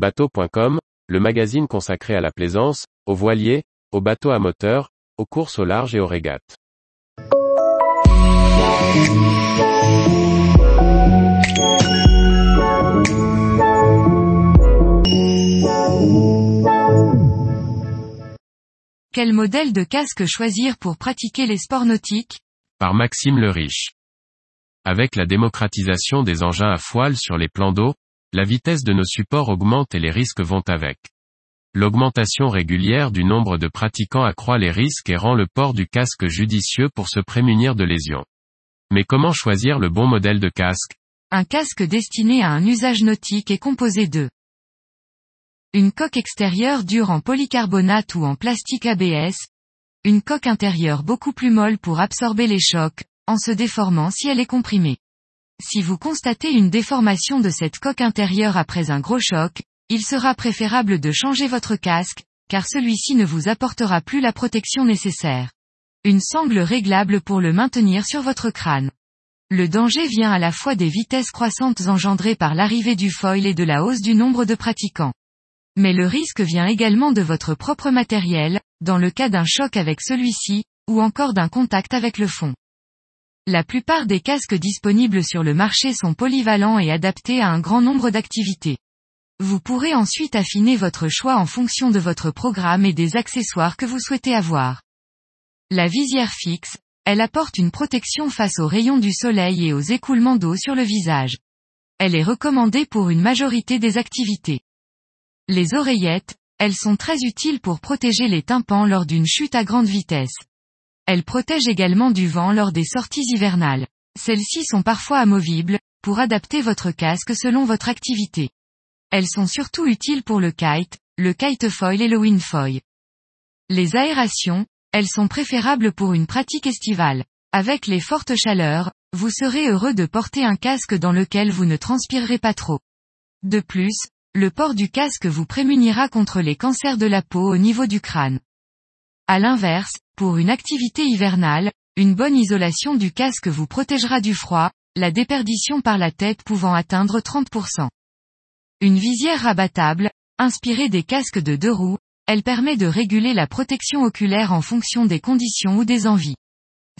Bateau.com, le magazine consacré à la plaisance, aux voiliers, aux bateaux à moteur, aux courses au large et aux régates. Quel modèle de casque choisir pour pratiquer les sports nautiques? Par Maxime le Riche. Avec la démocratisation des engins à foile sur les plans d'eau, la vitesse de nos supports augmente et les risques vont avec. L'augmentation régulière du nombre de pratiquants accroît les risques et rend le port du casque judicieux pour se prémunir de lésions. Mais comment choisir le bon modèle de casque? Un casque destiné à un usage nautique est composé de une coque extérieure dure en polycarbonate ou en plastique ABS, une coque intérieure beaucoup plus molle pour absorber les chocs, en se déformant si elle est comprimée. Si vous constatez une déformation de cette coque intérieure après un gros choc, il sera préférable de changer votre casque, car celui-ci ne vous apportera plus la protection nécessaire. Une sangle réglable pour le maintenir sur votre crâne. Le danger vient à la fois des vitesses croissantes engendrées par l'arrivée du foil et de la hausse du nombre de pratiquants. Mais le risque vient également de votre propre matériel, dans le cas d'un choc avec celui-ci, ou encore d'un contact avec le fond. La plupart des casques disponibles sur le marché sont polyvalents et adaptés à un grand nombre d'activités. Vous pourrez ensuite affiner votre choix en fonction de votre programme et des accessoires que vous souhaitez avoir. La visière fixe, elle apporte une protection face aux rayons du soleil et aux écoulements d'eau sur le visage. Elle est recommandée pour une majorité des activités. Les oreillettes, elles sont très utiles pour protéger les tympans lors d'une chute à grande vitesse. Elles protègent également du vent lors des sorties hivernales. Celles-ci sont parfois amovibles, pour adapter votre casque selon votre activité. Elles sont surtout utiles pour le kite, le kitefoil et le windfoil. Les aérations, elles sont préférables pour une pratique estivale. Avec les fortes chaleurs, vous serez heureux de porter un casque dans lequel vous ne transpirerez pas trop. De plus, le port du casque vous prémunira contre les cancers de la peau au niveau du crâne. À l'inverse, pour une activité hivernale, une bonne isolation du casque vous protégera du froid, la déperdition par la tête pouvant atteindre 30%. Une visière rabattable, inspirée des casques de deux roues, elle permet de réguler la protection oculaire en fonction des conditions ou des envies.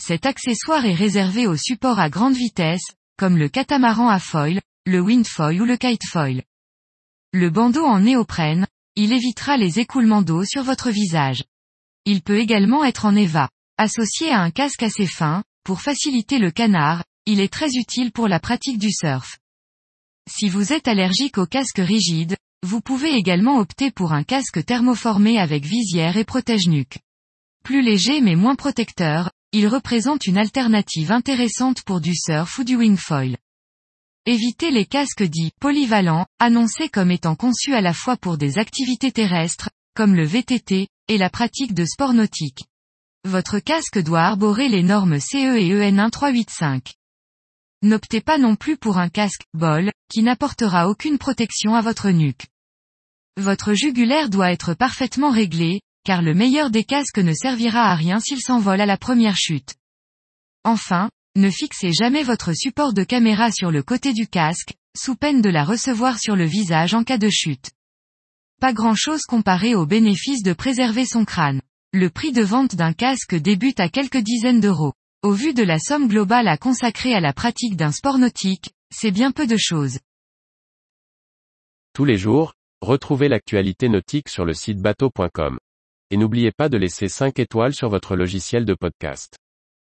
Cet accessoire est réservé aux supports à grande vitesse, comme le catamaran à foil, le windfoil ou le kitefoil. Le bandeau en néoprène, il évitera les écoulements d'eau sur votre visage. Il peut également être en EVA. Associé à un casque assez fin, pour faciliter le canard, il est très utile pour la pratique du surf. Si vous êtes allergique aux casques rigides, vous pouvez également opter pour un casque thermoformé avec visière et protège-nuque. Plus léger mais moins protecteur, il représente une alternative intéressante pour du surf ou du wingfoil. Évitez les casques dits polyvalents, annoncés comme étant conçus à la fois pour des activités terrestres, comme le VTT, et la pratique de sport nautique. Votre casque doit arborer les normes CE et EN 1385. N'optez pas non plus pour un casque bol, qui n'apportera aucune protection à votre nuque. Votre jugulaire doit être parfaitement réglé, car le meilleur des casques ne servira à rien s'il s'envole à la première chute. Enfin, ne fixez jamais votre support de caméra sur le côté du casque, sous peine de la recevoir sur le visage en cas de chute. Pas grand chose comparé au bénéfice de préserver son crâne. Le prix de vente d'un casque débute à quelques dizaines d'euros. Au vu de la somme globale à consacrer à la pratique d'un sport nautique, c'est bien peu de choses. Tous les jours, retrouvez l'actualité nautique sur le site bateau.com. Et n'oubliez pas de laisser 5 étoiles sur votre logiciel de podcast.